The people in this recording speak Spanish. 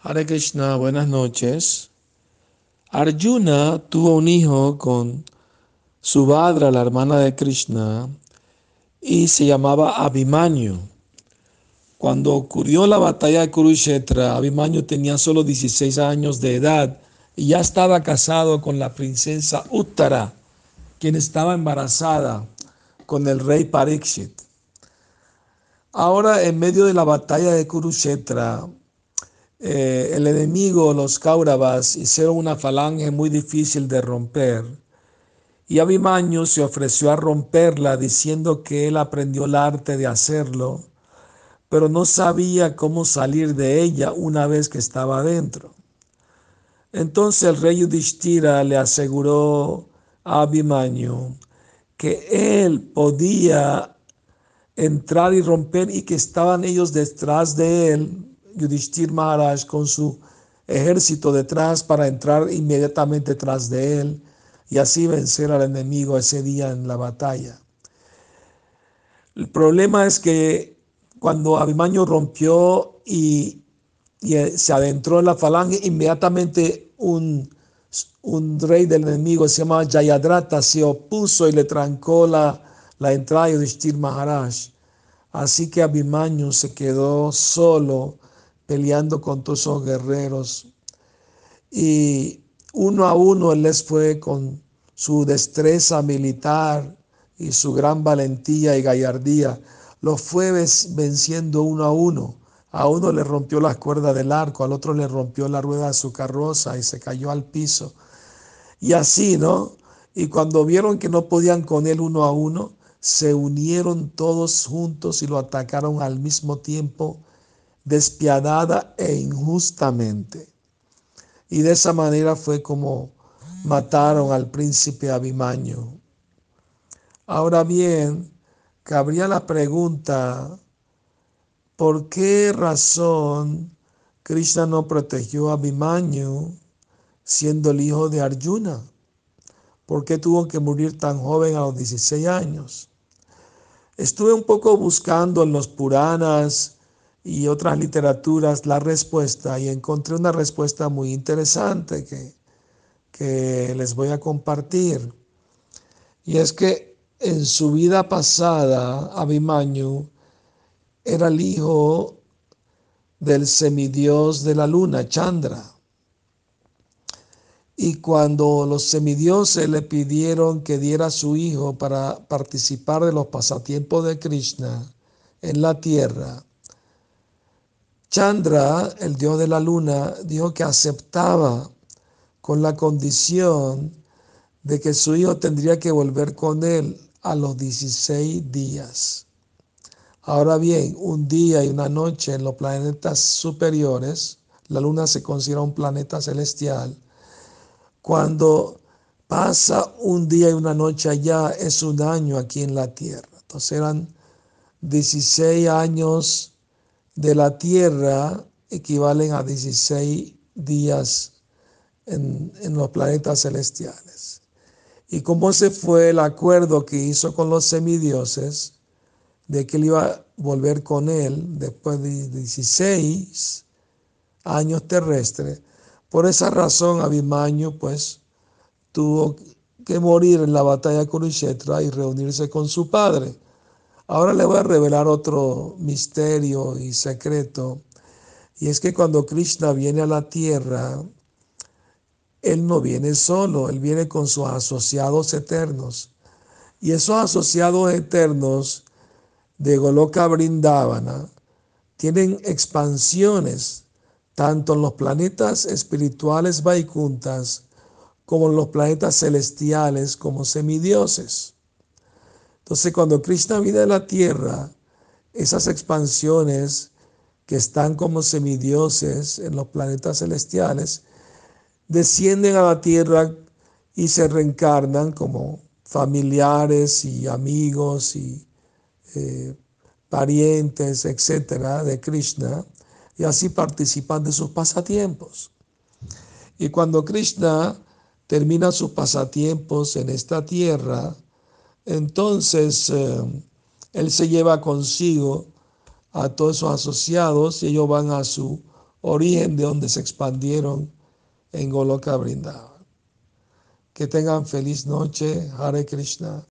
Hare Krishna, buenas noches. Arjuna tuvo un hijo con Subhadra, la hermana de Krishna, y se llamaba Abhimanyu. Cuando ocurrió la batalla de Kurukshetra, Abhimanyu tenía solo 16 años de edad y ya estaba casado con la princesa Uttara, quien estaba embarazada con el rey Parikshit. Ahora, en medio de la batalla de Kurukshetra, eh, el enemigo, los Kauravas, hicieron una falange muy difícil de romper. Y Abhimanyu se ofreció a romperla diciendo que él aprendió el arte de hacerlo, pero no sabía cómo salir de ella una vez que estaba adentro. Entonces el rey Yudhishthira le aseguró a Abhimanyu que él podía entrar y romper y que estaban ellos detrás de él Yudhishthir Maharaj con su ejército detrás para entrar inmediatamente tras de él y así vencer al enemigo ese día en la batalla. El problema es que cuando Abhimanyu rompió y, eh, se adentró en la falange, inmediatamente un, un rey del enemigo, se llama Jayadrata, se opuso y le trancó la, la entrada de Yudhishthir Maharaj. Así que Abhimanyu se quedó solo peleando con todos esos guerreros. Y uno a uno él les fue con su destreza militar y su gran valentía y gallardía. Los fue venciendo uno a uno. A uno le rompió las cuerdas del arco, al otro le rompió la rueda de su carroza y se cayó al piso. Y así, ¿no? Y cuando vieron que no podían con él uno a uno, se unieron todos juntos y lo atacaron al mismo tiempo despiadada e injustamente. Y de esa manera fue como mataron al príncipe Abimaño. Ahora bien, cabría la pregunta, ¿por qué razón Krishna no protegió a Abimanyu siendo el hijo de Arjuna? ¿Por qué tuvo que morir tan joven a los 16 años? Estuve un poco buscando en los Puranas y otras literaturas la respuesta y encontré una respuesta muy interesante que, que les voy a compartir. Y es que en su vida pasada, Abimanyu era el hijo del semidios de la luna, Chandra. Y cuando los semidioses le pidieron que diera a su hijo para participar de los pasatiempos de Krishna en la tierra, Chandra, el dios de la luna, dijo que aceptaba con la condición de que su hijo tendría que volver con él a los 16 días. Ahora bien, un día y una noche en los planetas superiores, la luna se considera un planeta celestial, cuando pasa un día y una noche allá es un año aquí en la Tierra. Entonces eran 16 años de la tierra equivalen a 16 días en, los planetas celestiales. Y como ese fue el acuerdo que hizo con los semidioses, de que él iba a volver con él después de 16 años terrestres, por esa razón Abimaño pues tuvo que morir en la batalla de Kurukshetra y reunirse con su padre. Ahora le voy a revelar otro misterio y secreto. Y es que cuando Krishna viene a la tierra, Él no viene solo, Él viene con sus asociados eternos. Y esos asociados eternos de Goloka Brindavana tienen expansiones tanto en los planetas espirituales Vaikuntas como en los planetas celestiales como semidioses. Entonces, cuando Krishna viene a la tierra, esas expansiones que están como semidioses en los planetas celestiales, descienden a la tierra y se reencarnan como familiares y amigos y eh, parientes, etcétera, de Krishna, y así participan de sus pasatiempos. Y cuando Krishna termina sus pasatiempos en esta tierra, entonces, eh, él se lleva consigo a todos sus asociados y ellos van a su origen de donde se expandieron en Goloka Brindavan. Que tengan feliz noche, Hare Krishna.